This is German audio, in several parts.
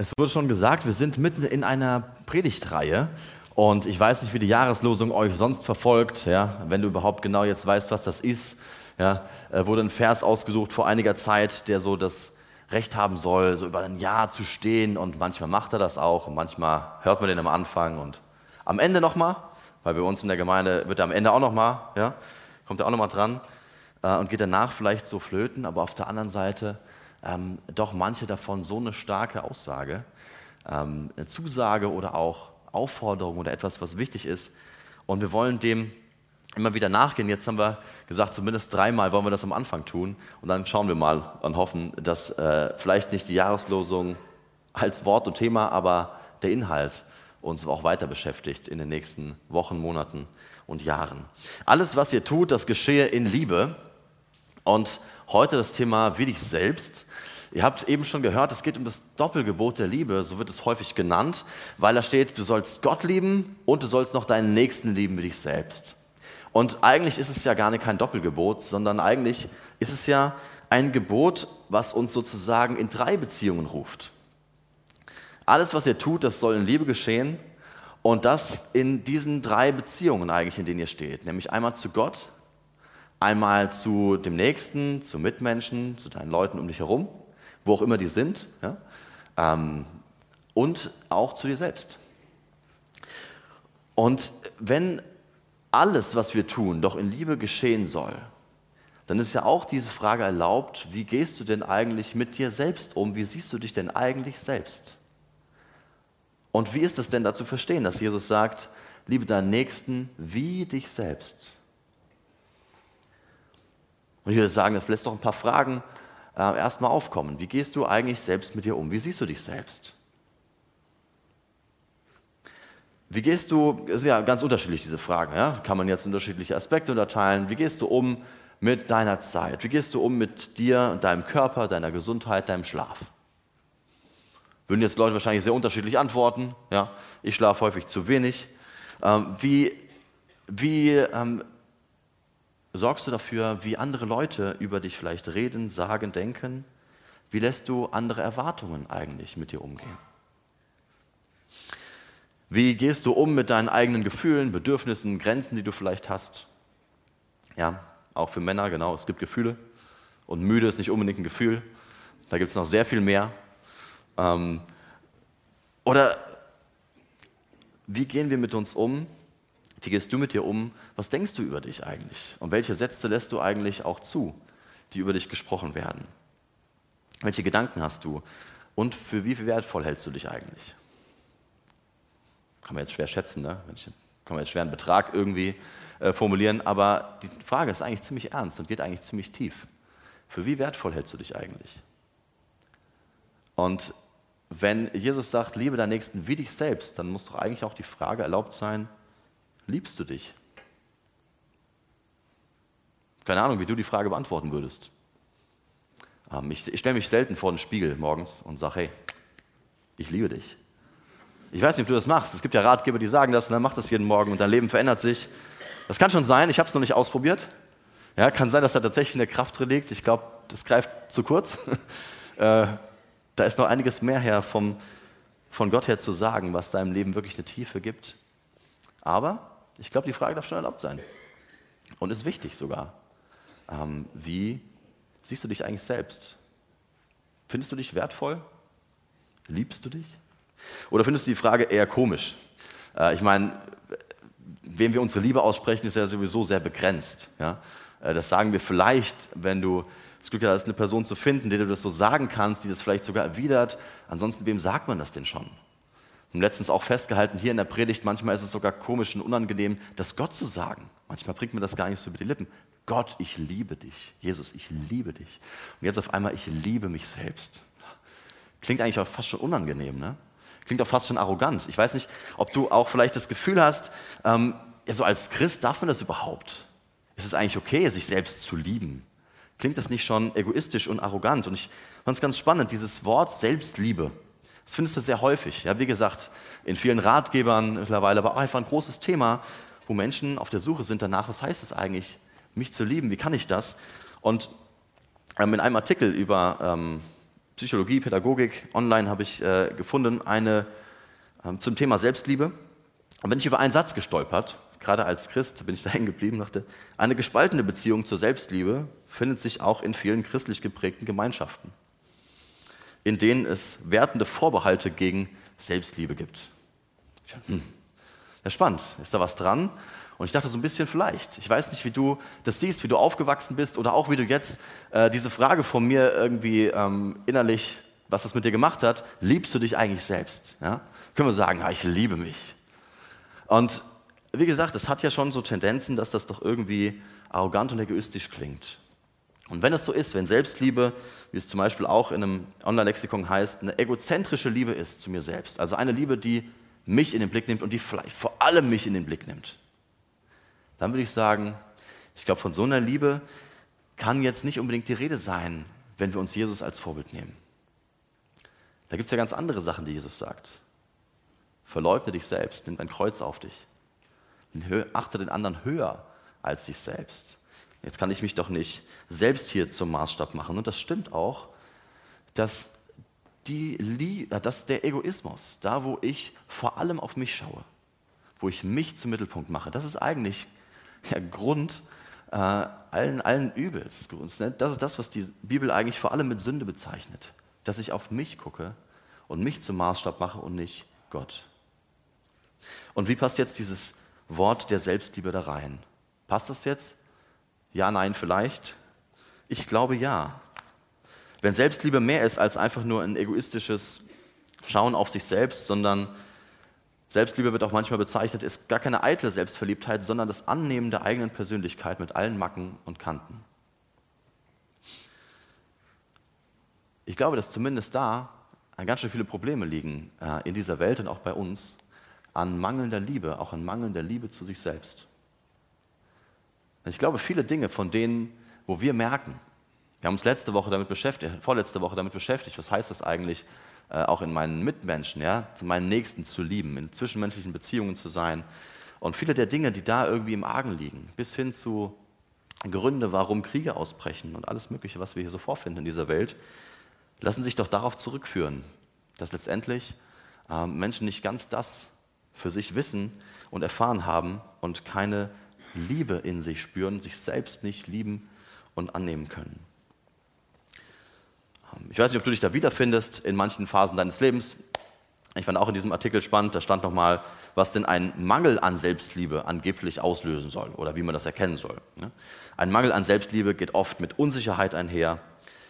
Es wurde schon gesagt, wir sind mitten in einer Predigtreihe und ich weiß nicht, wie die Jahreslosung euch sonst verfolgt, ja, wenn du überhaupt genau jetzt weißt, was das ist. Ja, äh, wurde ein Vers ausgesucht vor einiger Zeit, der so das Recht haben soll, so über ein Jahr zu stehen und manchmal macht er das auch und manchmal hört man den am Anfang und am Ende nochmal, weil bei uns in der Gemeinde wird er am Ende auch nochmal, ja, kommt er auch nochmal dran äh, und geht danach vielleicht so flöten, aber auf der anderen Seite ähm, doch manche davon so eine starke Aussage, ähm, eine Zusage oder auch Aufforderung oder etwas, was wichtig ist. Und wir wollen dem immer wieder nachgehen. Jetzt haben wir gesagt, zumindest dreimal wollen wir das am Anfang tun. Und dann schauen wir mal und hoffen, dass äh, vielleicht nicht die Jahreslosung als Wort und Thema, aber der Inhalt uns auch weiter beschäftigt in den nächsten Wochen, Monaten und Jahren. Alles, was ihr tut, das geschehe in Liebe. Und heute das Thema wie dich selbst. Ihr habt eben schon gehört, es geht um das Doppelgebot der Liebe, so wird es häufig genannt, weil da steht, du sollst Gott lieben und du sollst noch deinen Nächsten lieben wie dich selbst. Und eigentlich ist es ja gar nicht kein Doppelgebot, sondern eigentlich ist es ja ein Gebot, was uns sozusagen in drei Beziehungen ruft. Alles, was ihr tut, das soll in Liebe geschehen und das in diesen drei Beziehungen eigentlich, in denen ihr steht. Nämlich einmal zu Gott, einmal zu dem Nächsten, zu Mitmenschen, zu deinen Leuten um dich herum wo auch immer die sind, ja? ähm, und auch zu dir selbst. Und wenn alles, was wir tun, doch in Liebe geschehen soll, dann ist ja auch diese Frage erlaubt, wie gehst du denn eigentlich mit dir selbst um? Wie siehst du dich denn eigentlich selbst? Und wie ist es denn da zu verstehen, dass Jesus sagt, liebe deinen Nächsten wie dich selbst? Und ich würde sagen, das lässt doch ein paar Fragen äh, erstmal aufkommen. Wie gehst du eigentlich selbst mit dir um? Wie siehst du dich selbst? Wie gehst du, ist ja ganz unterschiedlich diese Fragen, ja? kann man jetzt unterschiedliche Aspekte unterteilen. Wie gehst du um mit deiner Zeit? Wie gehst du um mit dir und deinem Körper, deiner Gesundheit, deinem Schlaf? Würden jetzt Leute wahrscheinlich sehr unterschiedlich antworten. Ja? Ich schlafe häufig zu wenig. Ähm, wie, wie ähm, sorgst du dafür, wie andere Leute über dich vielleicht reden, sagen, denken? Wie lässt du andere Erwartungen eigentlich mit dir umgehen? Wie gehst du um mit deinen eigenen Gefühlen, Bedürfnissen, Grenzen, die du vielleicht hast? Ja, auch für Männer, genau, es gibt Gefühle. Und müde ist nicht unbedingt ein Gefühl. Da gibt es noch sehr viel mehr. Ähm, oder wie gehen wir mit uns um, wie gehst du mit dir um? Was denkst du über dich eigentlich? Und welche Sätze lässt du eigentlich auch zu, die über dich gesprochen werden? Welche Gedanken hast du? Und für wie wertvoll hältst du dich eigentlich? Kann man jetzt schwer schätzen, ne? kann man jetzt schwer einen Betrag irgendwie äh, formulieren, aber die Frage ist eigentlich ziemlich ernst und geht eigentlich ziemlich tief. Für wie wertvoll hältst du dich eigentlich? Und wenn Jesus sagt, liebe deinen Nächsten wie dich selbst, dann muss doch eigentlich auch die Frage erlaubt sein, Liebst du dich? Keine Ahnung, wie du die Frage beantworten würdest. Ähm, ich, stelle mich selten vor den Spiegel morgens und sage, hey, ich liebe dich. Ich weiß nicht, ob du das machst. Es gibt ja Ratgeber, die sagen das, ne? mach das jeden Morgen und dein Leben verändert sich. Das kann schon sein, ich habe es noch nicht ausprobiert. Ja, kann sein, dass da tatsächlich eine Kraft drin liegt. Ich glaube, das greift zu kurz. äh, da ist noch einiges mehr her vom, von Gott her zu sagen, was deinem Leben wirklich eine Tiefe gibt. Aber ich glaube, die Frage darf schon erlaubt sein. Und ist wichtig sogar. Ähm, wie siehst du dich eigentlich selbst? Findest du dich wertvoll? Liebst du dich? Oder findest du die Frage eher komisch? Äh, ich meine, wem wir unsere Liebe aussprechen, ist ja sowieso sehr begrenzt. Ja? Äh, das sagen wir vielleicht, wenn du das Glück hast, eine Person zu finden, der du das so sagen kannst, die das vielleicht sogar erwidert. Ansonsten, wem sagt man das denn schon? Haben letztens auch festgehalten, hier in der Predigt, manchmal ist es sogar komisch und unangenehm, das Gott zu sagen. Manchmal bringt mir das gar nicht so über die Lippen. Gott, ich liebe dich. Jesus, ich liebe dich. Und jetzt auf einmal, ich liebe mich selbst. Klingt eigentlich auch fast schon unangenehm, ne? Klingt auch fast schon arrogant. Ich weiß nicht, ob du auch vielleicht das Gefühl hast, ähm, ja, so als Christ darf man das überhaupt? Ist es eigentlich okay, sich selbst zu lieben? Klingt das nicht schon egoistisch und arrogant? Und ich fand es ganz spannend, dieses Wort Selbstliebe. Das findest du sehr häufig. Ja, wie gesagt, in vielen Ratgebern mittlerweile, aber auch einfach ein großes Thema, wo Menschen auf der Suche sind danach, was heißt es eigentlich, mich zu lieben, wie kann ich das? Und ähm, in einem Artikel über ähm, Psychologie, Pädagogik, online habe ich äh, gefunden, eine ähm, zum Thema Selbstliebe. Und bin ich über einen Satz gestolpert, gerade als Christ bin ich da hängen geblieben, dachte, eine gespaltene Beziehung zur Selbstliebe findet sich auch in vielen christlich geprägten Gemeinschaften, in denen es wertende Vorbehalte gegen Selbstliebe gibt. Ich dachte, hm, ja, spannend, ist da was dran? Und ich dachte so ein bisschen vielleicht. Ich weiß nicht, wie du das siehst, wie du aufgewachsen bist oder auch wie du jetzt äh, diese Frage von mir irgendwie ähm, innerlich, was das mit dir gemacht hat. Liebst du dich eigentlich selbst? Ja? Können wir sagen, ja, ich liebe mich. Und wie gesagt, es hat ja schon so Tendenzen, dass das doch irgendwie arrogant und egoistisch klingt. Und wenn es so ist, wenn Selbstliebe, wie es zum Beispiel auch in einem Online-Lexikon heißt, eine egozentrische Liebe ist zu mir selbst, also eine Liebe, die mich in den Blick nimmt und die vielleicht vor allem mich in den Blick nimmt, dann würde ich sagen, ich glaube, von so einer Liebe kann jetzt nicht unbedingt die Rede sein, wenn wir uns Jesus als Vorbild nehmen. Da gibt es ja ganz andere Sachen, die Jesus sagt. Verleugne dich selbst, nimm dein Kreuz auf dich. Achte den anderen höher als dich selbst. Jetzt kann ich mich doch nicht selbst hier zum Maßstab machen. Und das stimmt auch, dass, die, dass der Egoismus, da wo ich vor allem auf mich schaue, wo ich mich zum Mittelpunkt mache, das ist eigentlich ja, Grund äh, allen, allen Übels. Ne? Das ist das, was die Bibel eigentlich vor allem mit Sünde bezeichnet. Dass ich auf mich gucke und mich zum Maßstab mache und nicht Gott. Und wie passt jetzt dieses Wort der Selbstliebe da rein? Passt das jetzt? Ja, nein, vielleicht? Ich glaube ja. Wenn Selbstliebe mehr ist als einfach nur ein egoistisches Schauen auf sich selbst, sondern Selbstliebe wird auch manchmal bezeichnet, ist gar keine eitle Selbstverliebtheit, sondern das Annehmen der eigenen Persönlichkeit mit allen Macken und Kanten. Ich glaube, dass zumindest da ganz schön viele Probleme liegen äh, in dieser Welt und auch bei uns an mangelnder Liebe, auch an mangelnder Liebe zu sich selbst. Ich glaube, viele Dinge von denen, wo wir merken, wir haben uns letzte Woche damit beschäftigt, vorletzte Woche damit beschäftigt, was heißt das eigentlich, äh, auch in meinen Mitmenschen, ja, zu meinen Nächsten zu lieben, in zwischenmenschlichen Beziehungen zu sein. Und viele der Dinge, die da irgendwie im Argen liegen, bis hin zu Gründe, warum Kriege ausbrechen und alles Mögliche, was wir hier so vorfinden in dieser Welt, lassen sich doch darauf zurückführen, dass letztendlich äh, Menschen nicht ganz das für sich wissen und erfahren haben und keine Liebe in sich spüren, sich selbst nicht lieben und annehmen können. Ich weiß nicht, ob du dich da wiederfindest in manchen Phasen deines Lebens. Ich fand auch in diesem Artikel spannend, da stand nochmal, was denn ein Mangel an Selbstliebe angeblich auslösen soll oder wie man das erkennen soll. Ein Mangel an Selbstliebe geht oft mit Unsicherheit einher,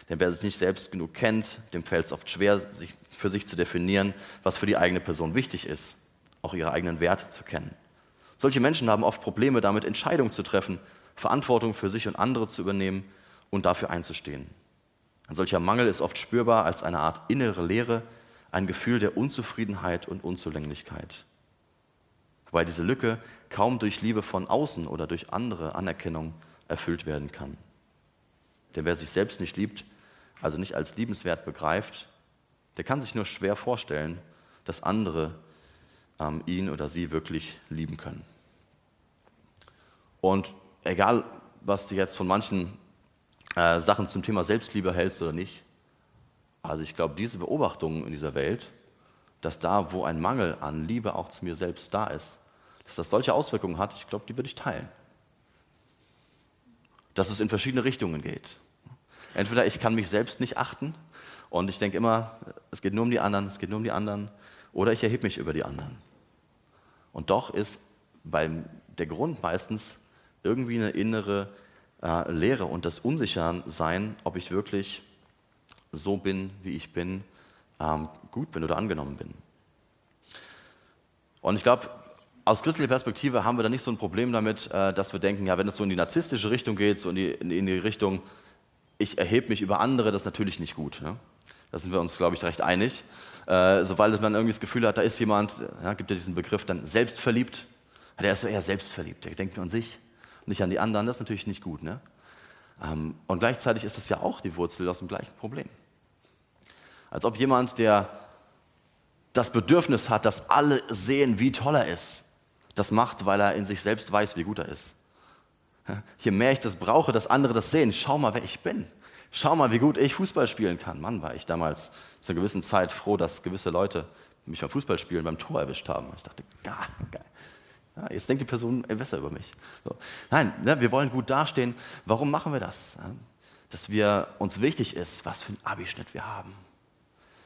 denn wer sich nicht selbst genug kennt, dem fällt es oft schwer, sich für sich zu definieren, was für die eigene Person wichtig ist, auch ihre eigenen Werte zu kennen. Solche Menschen haben oft Probleme damit, Entscheidungen zu treffen, Verantwortung für sich und andere zu übernehmen und dafür einzustehen. Ein solcher Mangel ist oft spürbar als eine Art innere Leere, ein Gefühl der Unzufriedenheit und Unzulänglichkeit. Wobei diese Lücke kaum durch Liebe von außen oder durch andere Anerkennung erfüllt werden kann. Denn wer sich selbst nicht liebt, also nicht als liebenswert begreift, der kann sich nur schwer vorstellen, dass andere ähm, ihn oder sie wirklich lieben können. Und egal, was du jetzt von manchen äh, Sachen zum Thema Selbstliebe hältst oder nicht. Also ich glaube, diese Beobachtungen in dieser Welt, dass da, wo ein Mangel an Liebe auch zu mir selbst da ist, dass das solche Auswirkungen hat, ich glaube, die würde ich teilen. Dass es in verschiedene Richtungen geht. Entweder ich kann mich selbst nicht achten und ich denke immer, es geht nur um die anderen, es geht nur um die anderen, oder ich erhebe mich über die anderen. Und doch ist beim, der Grund meistens irgendwie eine innere äh, Lehre und das Unsichersein, ob ich wirklich so bin, wie ich bin, ähm, gut bin oder angenommen bin. Und ich glaube, aus christlicher Perspektive haben wir da nicht so ein Problem damit, äh, dass wir denken, ja, wenn es so in die narzisstische Richtung geht, so in die, in die Richtung, ich erhebe mich über andere, das ist natürlich nicht gut. Ne? Da sind wir uns, glaube ich, recht einig. Äh, sobald man irgendwie das Gefühl hat, da ist jemand, ja, gibt ja diesen Begriff dann selbstverliebt, der ist so eher selbstverliebt, der denkt nur an sich nicht an die anderen, das ist natürlich nicht gut. Ne? Ähm, und gleichzeitig ist das ja auch die Wurzel aus dem gleichen Problem. Als ob jemand, der das Bedürfnis hat, dass alle sehen, wie toll er ist, das macht, weil er in sich selbst weiß, wie gut er ist. Je mehr ich das brauche, dass andere das sehen, schau mal, wer ich bin. Schau mal, wie gut ich Fußball spielen kann. Mann, war ich damals zu einer gewissen Zeit froh, dass gewisse Leute mich beim Fußballspielen beim Tor erwischt haben. Ich dachte, geil. Ja, jetzt denkt die Person besser über mich. So. Nein, ne, wir wollen gut dastehen. Warum machen wir das? Dass wir uns wichtig ist, was für einen Abischnitt wir haben.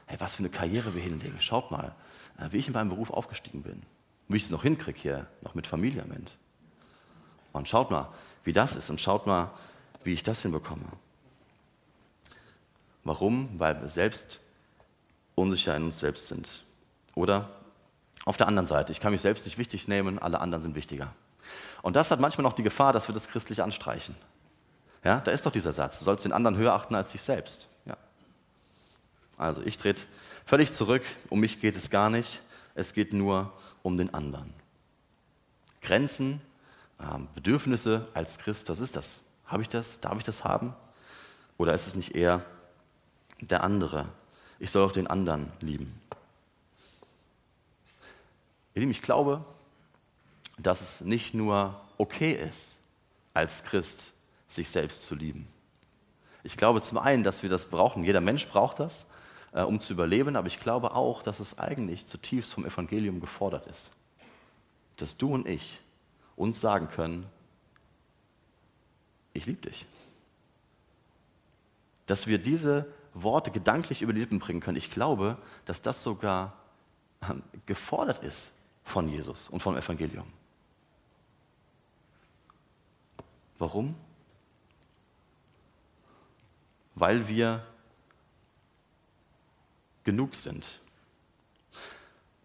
Hey, was für eine Karriere wir hinlegen. Schaut mal, äh, wie ich in meinem Beruf aufgestiegen bin. Wie ich es noch hinkriege hier, noch mit Familie am Ende. Und schaut mal, wie das ist und schaut mal, wie ich das hinbekomme. Warum? Weil wir selbst unsicher in uns selbst sind. Oder auf der anderen Seite, ich kann mich selbst nicht wichtig nehmen, alle anderen sind wichtiger. Und das hat manchmal noch die Gefahr, dass wir das christlich anstreichen. Ja, da ist doch dieser Satz, du sollst den anderen höher achten als dich selbst. Ja. Also ich trete völlig zurück, um mich geht es gar nicht, es geht nur um den anderen. Grenzen, ähm, Bedürfnisse als Christ, was ist das? Habe ich das? Darf ich das haben? Oder ist es nicht eher der andere? Ich soll auch den anderen lieben. Ihr Lieben, ich glaube, dass es nicht nur okay ist, als Christ sich selbst zu lieben. Ich glaube zum einen, dass wir das brauchen. Jeder Mensch braucht das, äh, um zu überleben. Aber ich glaube auch, dass es eigentlich zutiefst vom Evangelium gefordert ist. Dass du und ich uns sagen können, ich liebe dich. Dass wir diese Worte gedanklich über die Lippen bringen können. Ich glaube, dass das sogar ähm, gefordert ist von Jesus und vom Evangelium. Warum? Weil wir genug sind.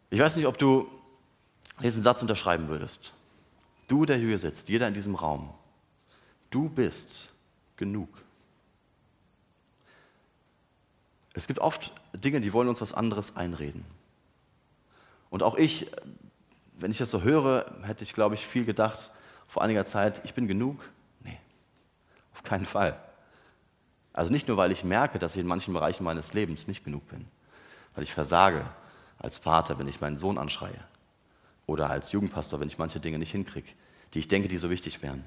Ich weiß nicht, ob du diesen Satz unterschreiben würdest. Du, der hier sitzt, jeder in diesem Raum, du bist genug. Es gibt oft Dinge, die wollen uns was anderes einreden. Und auch ich wenn ich das so höre, hätte ich, glaube ich, viel gedacht vor einiger Zeit, ich bin genug. Nee, auf keinen Fall. Also nicht nur, weil ich merke, dass ich in manchen Bereichen meines Lebens nicht genug bin, weil ich versage als Vater, wenn ich meinen Sohn anschreie, oder als Jugendpastor, wenn ich manche Dinge nicht hinkriege, die ich denke, die so wichtig wären,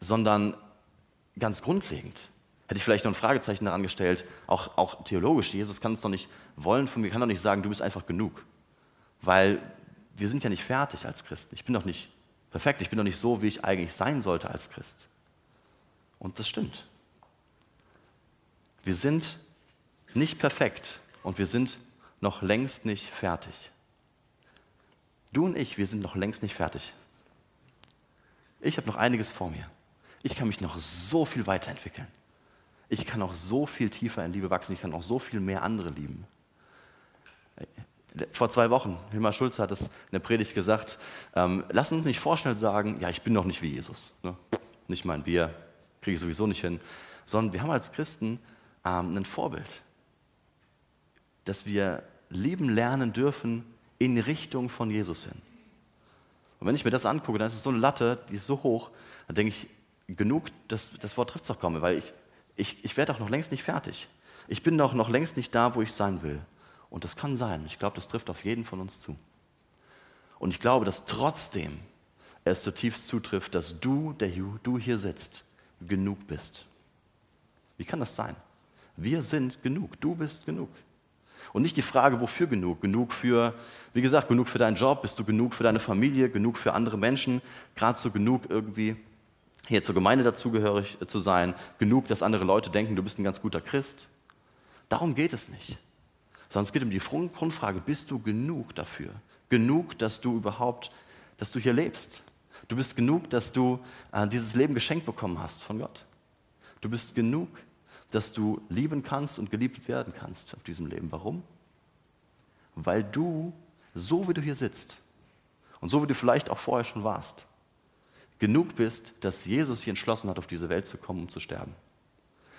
sondern ganz grundlegend hätte ich vielleicht noch ein Fragezeichen daran gestellt, auch, auch theologisch, Jesus kann es doch nicht wollen von mir, kann doch nicht sagen, du bist einfach genug, weil wir sind ja nicht fertig als Christen. Ich bin doch nicht perfekt, ich bin doch nicht so, wie ich eigentlich sein sollte als Christ. Und das stimmt. Wir sind nicht perfekt und wir sind noch längst nicht fertig. Du und ich, wir sind noch längst nicht fertig. Ich habe noch einiges vor mir. Ich kann mich noch so viel weiterentwickeln. Ich kann noch so viel tiefer in Liebe wachsen. Ich kann noch so viel mehr andere lieben. Vor zwei Wochen, Hilmar Schulze hat es in der Predigt gesagt, ähm, lass uns nicht vorschnell sagen, ja, ich bin noch nicht wie Jesus. Ne? Nicht mein Bier, kriege ich sowieso nicht hin. Sondern wir haben als Christen ähm, ein Vorbild, dass wir lieben lernen dürfen in Richtung von Jesus hin. Und wenn ich mir das angucke, dann ist es so eine Latte, die ist so hoch, dann denke ich, genug, das, das Wort trifft es doch kaum, weil ich, ich, ich werde auch noch längst nicht fertig. Ich bin doch noch längst nicht da, wo ich sein will. Und das kann sein. Ich glaube, das trifft auf jeden von uns zu. Und ich glaube, dass trotzdem es zutiefst zutrifft, dass du, der du hier sitzt, genug bist. Wie kann das sein? Wir sind genug. Du bist genug. Und nicht die Frage, wofür genug? Genug für, wie gesagt, genug für deinen Job, bist du genug für deine Familie, genug für andere Menschen, gerade so genug irgendwie hier zur Gemeinde dazugehörig zu sein, genug, dass andere Leute denken, du bist ein ganz guter Christ. Darum geht es nicht sondern es geht um die Grundfrage, bist du genug dafür? Genug, dass du überhaupt, dass du hier lebst. Du bist genug, dass du äh, dieses Leben geschenkt bekommen hast von Gott. Du bist genug, dass du lieben kannst und geliebt werden kannst auf diesem Leben. Warum? Weil du, so wie du hier sitzt und so wie du vielleicht auch vorher schon warst, genug bist, dass Jesus sich entschlossen hat, auf diese Welt zu kommen, um zu sterben.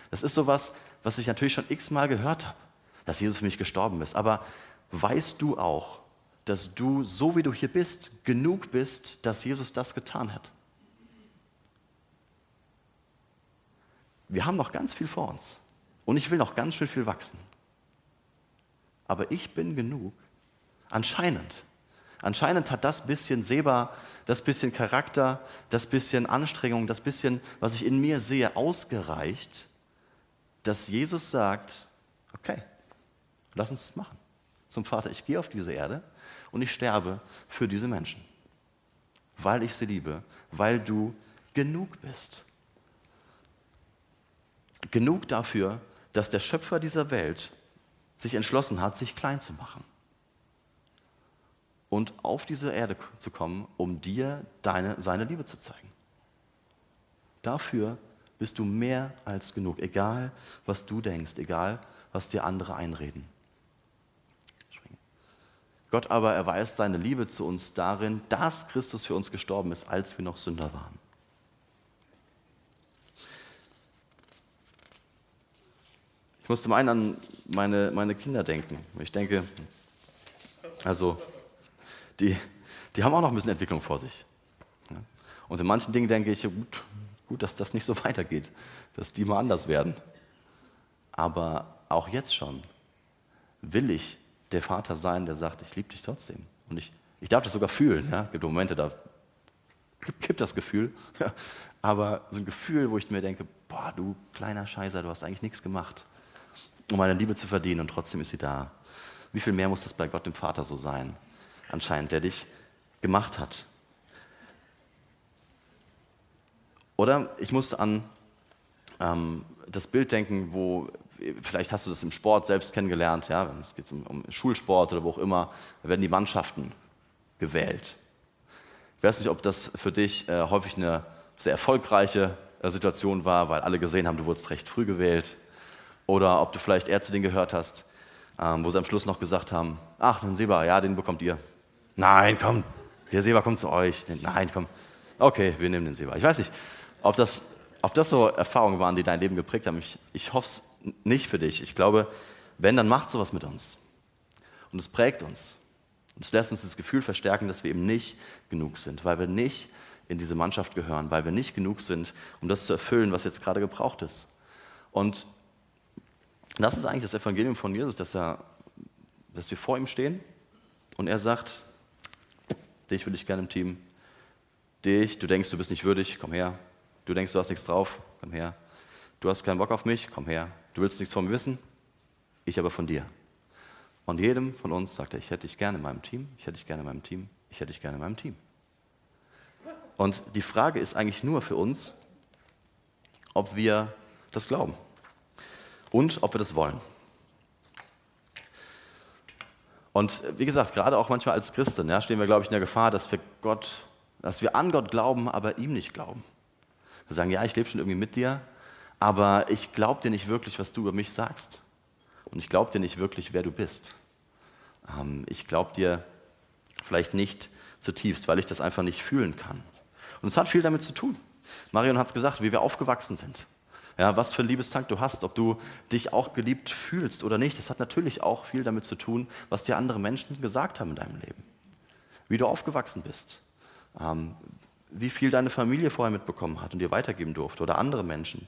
Das ist sowas, was ich natürlich schon x-mal gehört habe dass Jesus für mich gestorben ist. Aber weißt du auch, dass du, so wie du hier bist, genug bist, dass Jesus das getan hat? Wir haben noch ganz viel vor uns und ich will noch ganz schön viel wachsen. Aber ich bin genug. Anscheinend. Anscheinend hat das bisschen Seba, das bisschen Charakter, das bisschen Anstrengung, das bisschen, was ich in mir sehe, ausgereicht, dass Jesus sagt, okay, lass uns das machen. Zum Vater, ich gehe auf diese Erde und ich sterbe für diese Menschen, weil ich sie liebe, weil du genug bist. Genug dafür, dass der Schöpfer dieser Welt sich entschlossen hat, sich klein zu machen und auf diese Erde zu kommen, um dir deine, seine Liebe zu zeigen. Dafür bist du mehr als genug, egal was du denkst, egal was dir andere einreden. Gott aber erweist seine Liebe zu uns darin, dass Christus für uns gestorben ist, als wir noch Sünder waren. Ich muss zum einen an meine, meine Kinder denken. Ich denke, also, die, die haben auch noch ein bisschen Entwicklung vor sich. Und in manchen Dingen denke ich, gut, gut, dass das nicht so weitergeht, dass die mal anders werden. Aber auch jetzt schon will ich der Vater sein, der sagt, ich liebe dich trotzdem. Und ich, ich darf das sogar fühlen. Ja? Es gibt Momente, da kippt das Gefühl. Aber so ein Gefühl, wo ich mir denke, boah, du kleiner Scheißer, du hast eigentlich nichts gemacht um meine Liebe zu verdienen und trotzdem ist sie da. Wie viel mehr muss das bei Gott dem Vater so sein? Anscheinend, der dich gemacht hat. Oder ich muss an ähm, das Bild denken, wo, vielleicht hast du das im Sport selbst kennengelernt, ja, wenn es geht um, um Schulsport oder wo auch immer, da werden die Mannschaften gewählt. Ich weiß nicht, ob das für dich äh, häufig eine sehr erfolgreiche äh, Situation war, weil alle gesehen haben, du wurdest recht früh gewählt. Oder ob du vielleicht eher zu denen gehört hast, ähm, wo sie am Schluss noch gesagt haben, ach, den Seba, ja, den bekommt ihr. Nein, komm, der Seba kommt zu euch. Nein, komm. Okay, wir nehmen den Seba. Ich weiß nicht, ob das, ob das so Erfahrungen waren, die dein Leben geprägt haben. Ich, ich hoffe es nicht für dich. Ich glaube, wenn, dann macht sowas mit uns. Und es prägt uns. Und es lässt uns das Gefühl verstärken, dass wir eben nicht genug sind, weil wir nicht in diese Mannschaft gehören, weil wir nicht genug sind, um das zu erfüllen, was jetzt gerade gebraucht ist. Und das ist eigentlich das Evangelium von Jesus, dass, er, dass wir vor ihm stehen und er sagt, dich will ich gerne im Team. Dich, du denkst, du bist nicht würdig, komm her. Du denkst, du hast nichts drauf, komm her. Du hast keinen Bock auf mich, komm her. Du willst nichts von mir wissen, ich aber von dir. Und jedem von uns sagt er, ich hätte dich gerne in meinem Team, ich hätte dich gerne in meinem Team, ich hätte dich gerne in meinem Team. Und die Frage ist eigentlich nur für uns, ob wir das glauben und ob wir das wollen. Und wie gesagt, gerade auch manchmal als Christen ja, stehen wir, glaube ich, in der Gefahr, dass wir, Gott, dass wir an Gott glauben, aber ihm nicht glauben. Wir sagen, ja, ich lebe schon irgendwie mit dir, aber ich glaube dir nicht wirklich, was du über mich sagst. Und ich glaube dir nicht wirklich, wer du bist. Ähm, ich glaube dir vielleicht nicht zutiefst, weil ich das einfach nicht fühlen kann. Und es hat viel damit zu tun. Marion hat es gesagt, wie wir aufgewachsen sind. Ja, was für ein Liebestank du hast, ob du dich auch geliebt fühlst oder nicht, das hat natürlich auch viel damit zu tun, was dir andere Menschen gesagt haben in deinem Leben. Wie du aufgewachsen bist, ähm, wie viel deine Familie vorher mitbekommen hat und dir weitergeben durfte oder andere Menschen.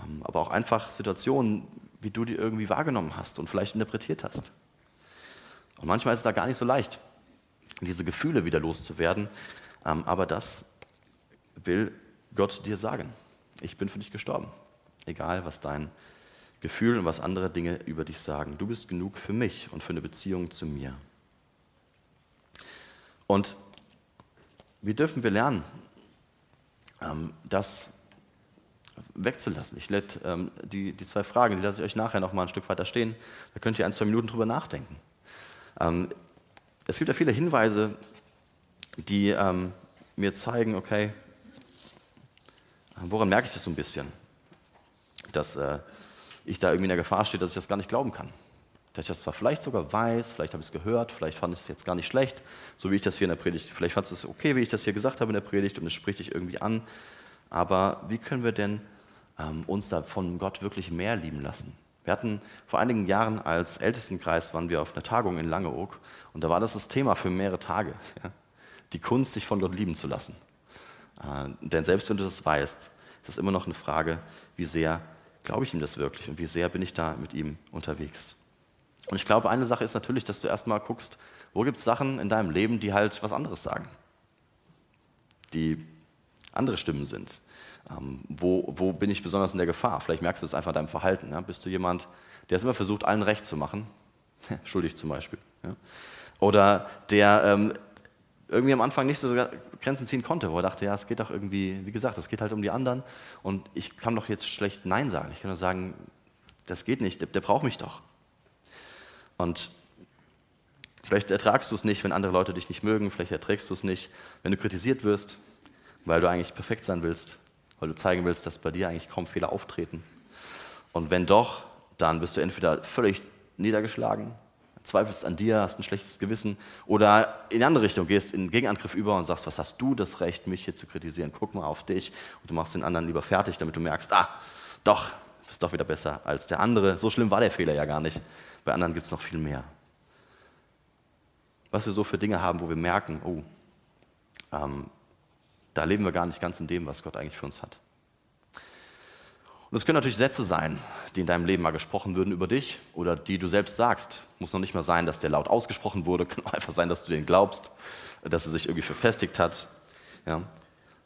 Ähm, aber auch einfach Situationen, wie du die irgendwie wahrgenommen hast und vielleicht interpretiert hast. Und manchmal ist es da gar nicht so leicht, diese Gefühle wieder loszuwerden, ähm, aber das will Gott dir sagen. Ich bin für dich gestorben. Egal, was dein Gefühl und was andere Dinge über dich sagen. Du bist genug für mich und für eine Beziehung zu mir. Und wie dürfen wir lernen, ähm, das wegzulassen? Ich lädt ähm, die, die zwei Fragen, die lasse ich euch nachher noch mal ein Stück weiter stehen. Da könnt ihr ein, zwei Minuten drüber nachdenken. Ähm, es gibt ja viele Hinweise, die mir zeigen, okay, woran merke ich das so ein bisschen? dass äh, ich da irgendwie in der Gefahr stehe, dass ich das gar nicht glauben kann. Dass ich das zwar vielleicht sogar weiß, vielleicht habe ich es gehört, vielleicht fand ich es jetzt gar nicht schlecht, so wie ich das hier in der Predigt, vielleicht fand es okay, wie ich das hier gesagt habe in der Predigt und es spricht dich irgendwie an. Aber wie können wir denn ähm, uns da von Gott wirklich mehr lieben lassen? Wir hatten vor einigen Jahren als Ältestenkreis, waren wir auf einer Tagung in Langeoog und da war das das Thema für mehrere Tage. Ja? Die Kunst, sich von Gott lieben zu lassen. Äh, denn selbst wenn du das weißt, ist es immer noch eine Frage, wie sehr glaube ich ihm das wirklich und wie sehr bin ich da mit ihm unterwegs. Und ich glaube, eine Sache ist natürlich, dass du erstmal guckst, wo gibt es Sachen in deinem Leben, die halt was anderes sagen. Die andere Stimmen sind. Ähm, wo, wo bin ich besonders in der Gefahr? Vielleicht merkst du es einfach in deinem Verhalten. Ja? Bist du jemand, der es immer versucht, allen recht zu machen? Schuldig zum Beispiel. Ja? Oder der ähm, irgendwie am Anfang nicht so Grenzen ziehen konnte, wo er dachte, ja, es geht doch irgendwie, wie gesagt, es geht halt um die anderen und ich kann doch jetzt schlecht Nein sagen. Ich kann nur sagen, das geht nicht, der, der braucht mich doch. Und vielleicht ertragst du es nicht, wenn andere Leute dich nicht mögen, vielleicht erträgst du es nicht, wenn du kritisiert wirst, weil du eigentlich perfekt sein willst, weil du zeigen willst, dass bei dir eigentlich kaum Fehler auftreten. Und wenn doch, dann bist du entweder völlig niedergeschlagen, zweifelst an dir, hast ein schlechtes Gewissen oder in die andere Richtung gehst in Gegenangriff über und sagst, was hast du das Recht, mich hier zu kritisieren? Guck mal auf dich und du machst den anderen lieber fertig, damit du merkst, ah, doch, bist doch wieder besser als der andere. So schlimm war der Fehler ja gar nicht. Bei anderen gibt es noch viel mehr. Was wir so für Dinge haben, wo wir merken, oh, ähm, da leben wir gar nicht ganz in dem, was Gott eigentlich für uns hat. Und es können natürlich Sätze sein, die in deinem Leben mal gesprochen würden über dich oder die du selbst sagst. Muss noch nicht mal sein, dass der laut ausgesprochen wurde, kann auch einfach sein, dass du den glaubst, dass er sich irgendwie verfestigt hat. Ja.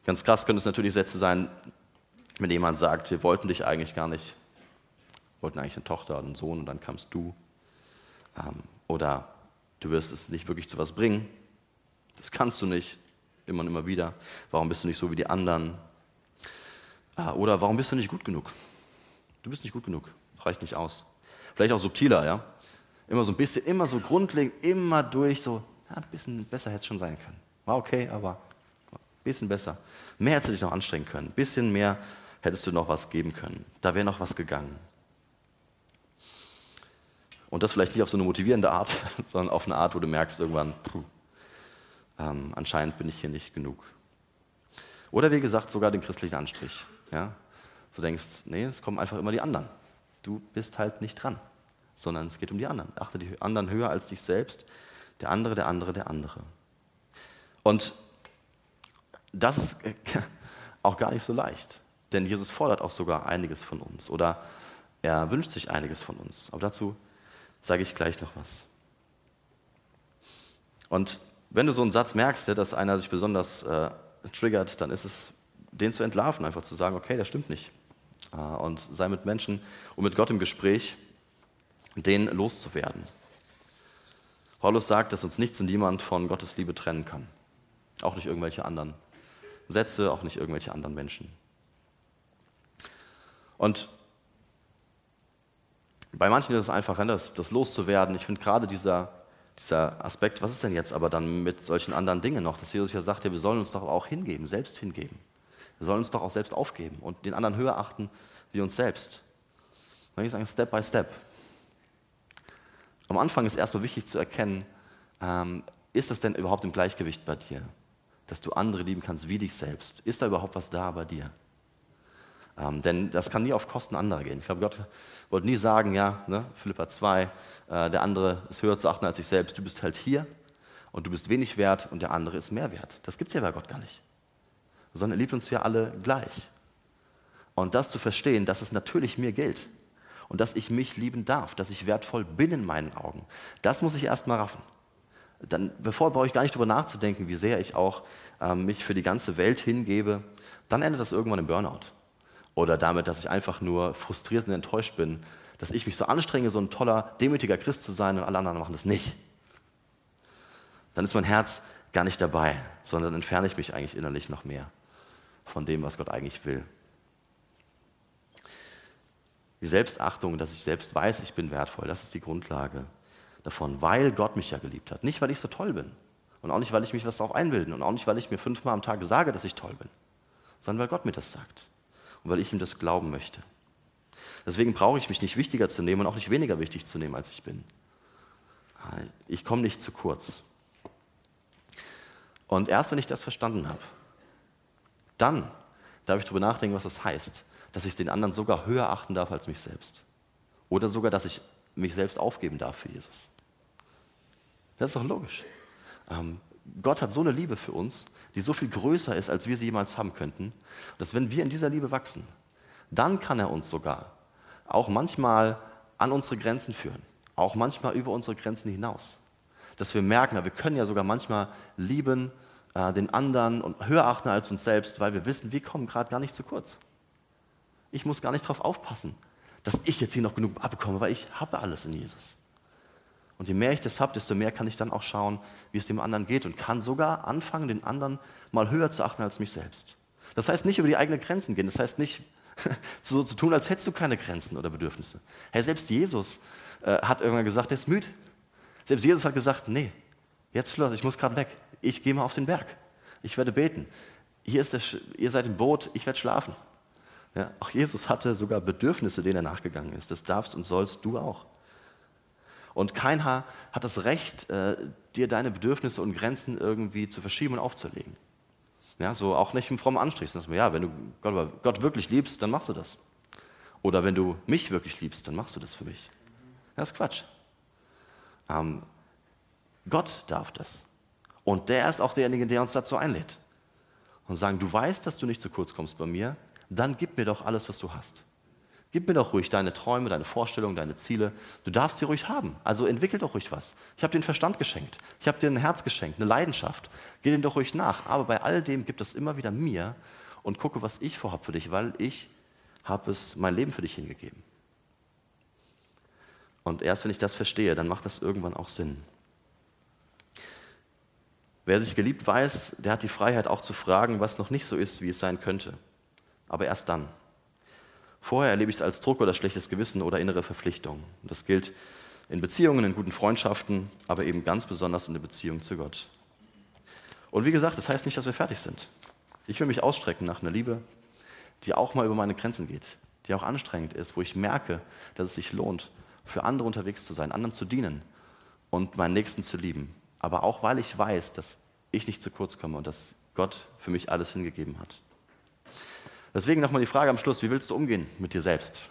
Ganz krass können es natürlich Sätze sein, wenn jemand sagt, wir wollten dich eigentlich gar nicht, wir wollten eigentlich eine Tochter oder einen Sohn und dann kamst du. Ähm, oder du wirst es nicht wirklich zu was bringen. Das kannst du nicht, immer und immer wieder. Warum bist du nicht so wie die anderen? Ah, oder warum bist du nicht gut genug? Du bist nicht gut genug, reicht nicht aus. Vielleicht auch subtiler, ja? Immer so ein bisschen, immer so grundlegend, immer durch, so, ja, ein bisschen besser hätte es schon sein können. War okay, aber ein bisschen besser. Mehr hättest du dich noch anstrengen können. Ein bisschen mehr hättest du noch was geben können. Da wäre noch was gegangen. Und das vielleicht nicht auf so eine motivierende Art, sondern auf eine Art, wo du merkst irgendwann, puh, ähm, anscheinend bin ich hier nicht genug. Oder wie gesagt, sogar den christlichen Anstrich. Ja? Du denkst, nee, es kommen einfach immer die anderen. Du bist halt nicht dran, sondern es geht um die anderen. Achte die anderen höher als dich selbst. Der andere, der andere, der andere. Und das ist auch gar nicht so leicht. Denn Jesus fordert auch sogar einiges von uns oder er wünscht sich einiges von uns. Aber dazu sage ich gleich noch was. Und wenn du so einen Satz merkst, dass einer sich besonders äh, triggert, dann ist es, den zu entlarven, einfach zu sagen, okay, das stimmt nicht. Äh, und sei mit Menschen und mit Gott im Gespräch, den loszuwerden. Paulus sagt, dass uns nichts und niemand von Gottes Liebe trennen kann. Auch nicht irgendwelche anderen Sätze, auch nicht irgendwelche anderen Menschen. Und bei manchen ist es einfacher, das, das loszuwerden. Ich finde gerade dieser dieser Aspekt, was ist denn jetzt aber dann mit solchen anderen Dingen noch, dass Jesus ja sagt, ja, wir sollen uns doch auch hingeben, selbst hingeben. Wir sollen uns doch auch selbst aufgeben und den anderen höher achten wie uns selbst. Dann würde ich sagen, Step by Step. Am Anfang ist erstmal wichtig zu erkennen, ähm, ist das denn überhaupt im Gleichgewicht bei dir? Dass du andere lieben kannst wie dich selbst. Ist da überhaupt was da bei dir? Ähm, denn das kann nie auf Kosten anderer gehen. Ich glaube, Gott wollte nie sagen, ja, ne, Philippa 2, äh, der andere ist höher zu achten als ich selbst. Du bist halt hier und du bist wenig wert und der andere ist mehr wert. Das gibt es ja bei Gott gar nicht. Sondern er liebt uns ja alle gleich. Und das zu verstehen, dass es natürlich mir gilt und dass ich mich lieben darf, dass ich wertvoll bin in meinen Augen, das muss ich erst mal raffen. Dann, bevor brauche ich gar nicht darüber nachzudenken, wie sehr ich auch ähm, mich für die ganze Welt hingebe, dann endet das irgendwann im Burnout oder damit, dass ich einfach nur frustriert und enttäuscht bin, dass ich mich so anstrenge, so ein toller, demütiger Christ zu sein und alle anderen machen das nicht. Dann ist mein Herz gar nicht dabei, sondern entferne ich mich eigentlich innerlich noch mehr von dem, was Gott eigentlich will. Die Selbstachtung, dass ich selbst weiß, ich bin wertvoll, das ist die Grundlage davon, weil Gott mich ja geliebt hat. Nicht, weil ich so toll bin und auch nicht, weil ich mich was darauf einbilden und auch nicht, weil ich mir fünfmal am Tag sage, dass ich toll bin, sondern weil Gott mir das sagt und weil ich ihm das glauben möchte. Deswegen brauche ich mich nicht wichtiger zu nehmen und auch nicht weniger wichtig zu nehmen, als ich bin. Ich komme nicht zu kurz. Und erst wenn ich das verstanden habe, dann darf ich darüber nachdenken, was das heißt, dass ich den anderen sogar höher achten darf als mich selbst. Oder sogar, dass ich mich selbst aufgeben darf für Jesus. Das ist doch logisch. Ähm, Gott hat so eine Liebe für uns, die so viel größer ist, als wir sie jemals haben könnten, dass wenn wir in dieser Liebe wachsen, dann kann er uns sogar auch manchmal an unsere Grenzen führen, auch manchmal über unsere Grenzen hinaus. Dass wir merken, wir können ja sogar manchmal lieben, äh, den anderen und höher achten als uns selbst, weil wir wissen, wir kommen gerade gar nicht zu kurz. Ich muss gar nicht darauf aufpassen, dass ich jetzt hier noch genug abbekomme, weil ich habe alles in Jesus. Und je mehr ich das habe, desto mehr kann ich dann auch schauen, wie es dem anderen geht und kann sogar anfangen, den anderen mal höher zu achten als mich selbst. Das heißt nicht über die eigenen Grenzen gehen, das heißt nicht so zu tun, als hättest du keine Grenzen oder Bedürfnisse. Hey, selbst Jesus äh, hat irgendwann gesagt, er ist müde. Selbst Jesus hat gesagt, nee, jetzt Schluss, ich muss gerade weg. Ich gehe mal auf den Berg. Ich werde beten. Hier ist der, ihr seid im Boot, ich werde schlafen. Ja, auch Jesus hatte sogar Bedürfnisse, denen er nachgegangen ist. Das darfst und sollst du auch. Und kein Haar hat das Recht, äh, dir deine Bedürfnisse und Grenzen irgendwie zu verschieben und aufzulegen. Ja, so auch nicht im frommen Anstrich. Ja, wenn du Gott, Gott, wirklich liebst, dann machst du das. Oder wenn du mich wirklich liebst, dann machst du das für mich. Das ist Quatsch. Ähm, Gott darf das. Und der ist auch derjenige, der uns dazu einlädt. Und sagen, du weißt, dass du nicht zu kurz kommst bei mir, dann gib mir doch alles, was du hast. Gib mir doch ruhig deine Träume, deine Vorstellungen, deine Ziele. Du darfst die ruhig haben. Also entwickel doch ruhig was. Ich habe dir den Verstand geschenkt. Ich habe dir ein Herz geschenkt, eine Leidenschaft. Geh den doch ruhig nach. Aber bei all dem gibt es immer wieder mir und gucke, was ich vorhabe für dich, weil ich habe es mein Leben für dich hingegeben. Und erst wenn ich das verstehe, dann macht das irgendwann auch Sinn. Wer sich geliebt weiß, der hat die Freiheit auch zu fragen, was noch nicht so ist, wie es sein könnte. Aber erst dann. Vorher erlebe ich es als Druck oder schlechtes Gewissen oder innere Verpflichtung. Das gilt in Beziehungen, in guten Freundschaften, aber eben ganz besonders in der Beziehung zu Gott. Und wie gesagt, das heißt nicht, dass wir fertig sind. Ich will mich ausstrecken nach einer Liebe, die auch mal über meine Grenzen geht, die auch anstrengend ist, wo ich merke, dass es sich lohnt, für andere unterwegs zu sein, anderen zu dienen und meinen Nächsten zu lieben. Aber auch weil ich weiß, dass ich nicht zu kurz komme und dass Gott für mich alles hingegeben hat. Deswegen nochmal die Frage am Schluss, wie willst du umgehen mit dir selbst?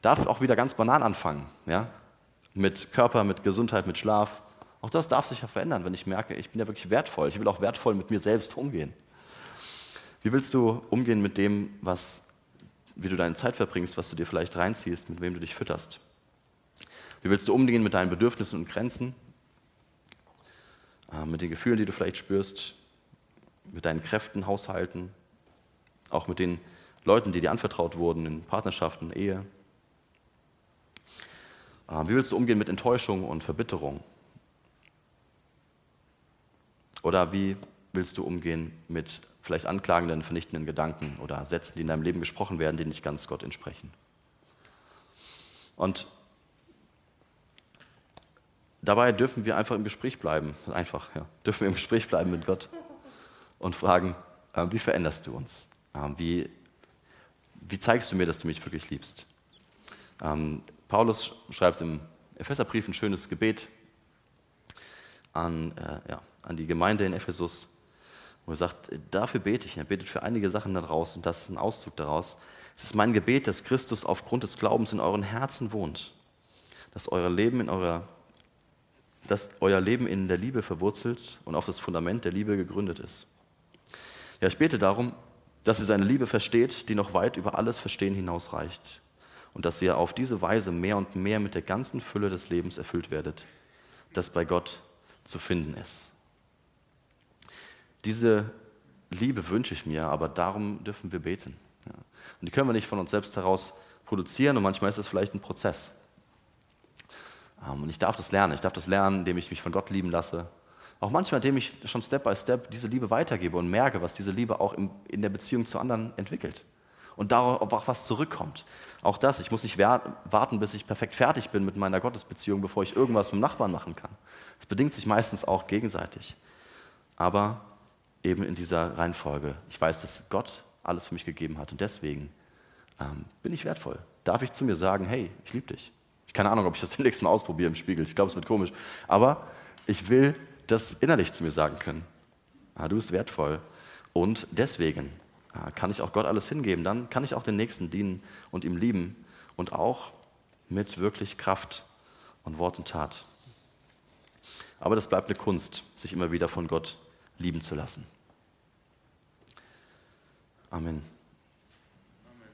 Darf auch wieder ganz banal anfangen, ja? Mit Körper, mit Gesundheit, mit Schlaf. Auch das darf sich ja verändern, wenn ich merke, ich bin ja wirklich wertvoll. Ich will auch wertvoll mit mir selbst umgehen. Wie willst du umgehen mit dem, was, wie du deine Zeit verbringst, was du dir vielleicht reinziehst, mit wem du dich fütterst? Wie willst du umgehen mit deinen Bedürfnissen und Grenzen? Äh, mit den Gefühlen, die du vielleicht spürst, mit deinen Kräften haushalten, auch mit den Leuten, die dir anvertraut wurden, in Partnerschaften, Ehe. Ähm, wie willst du umgehen mit Enttäuschung und Verbitterung? Oder wie willst du umgehen mit vielleicht anklagenden, vernichtenden Gedanken oder Sätzen, die in deinem Leben gesprochen werden, die nicht ganz Gott entsprechen? Und dabei dürfen wir einfach im Gespräch bleiben, einfach, ja, dürfen wir im Gespräch bleiben mit Gott und fragen, äh, wie veränderst du uns? Ähm, wie, wie zeigst du mir, dass du mich wirklich liebst? Ähm, Paulus schreibt im Epheserbrief ein schönes Gebet an, äh, ja, an die Gemeinde in Ephesus, wo er sagt, dafür bete ich. Er betet für einige Sachen daraus und das ist ein Auszug daraus. Es ist mein Gebet, dass Christus aufgrund des Glaubens in euren Herzen wohnt, dass euer Leben in eurer dass euer Leben in der Liebe verwurzelt und auf das Fundament der Liebe gegründet ist. Ja, ich bete darum, dass ihr seine Liebe versteht, die noch weit über alles Verstehen hinausreicht und dass ihr auf diese Weise mehr und mehr mit der ganzen Fülle des Lebens erfüllt werdet, das bei Gott zu finden ist. Diese Liebe wünsche ich mir, aber darum dürfen wir beten. Und die können wir nicht von uns selbst heraus produzieren und manchmal ist es vielleicht ein Prozess. Ähm, und ich darf das lernen. Ich darf das lernen, indem ich mich von Gott lieben lasse, auch manchmal, indem ich schon Step by Step diese Liebe weitergebe und merke, was diese Liebe auch in, in der Beziehung zu anderen entwickelt. Und darauf auch was zurückkommt. Auch das, ich muss nicht warten, bis ich perfekt fertig bin mit meiner Gottesbeziehung, bevor ich irgendwas mit dem Nachbarn machen kann. Das bedingt sich meistens auch gegenseitig. Aber eben in dieser Reihenfolge. Ich weiß, dass Gott alles für mich gegeben hat und deswegen ähm, bin ich wertvoll. Darf ich zu mir sagen, hey, ich liebe dich. Ich keine Ahnung, ob ich das demnächst mal ausprobiere im Spiegel. Ich glaube, es wird komisch. Aber ich will das innerlich zu mir sagen können. Ah, du bist wertvoll. Und deswegen ah, kann ich auch Gott alles hingeben. Dann kann ich auch den Nächsten dienen und ihm lieben. Und auch mit wirklich Kraft und Wort und Tat. Aber das bleibt eine Kunst, sich immer wieder von Gott lieben zu lassen. Amen.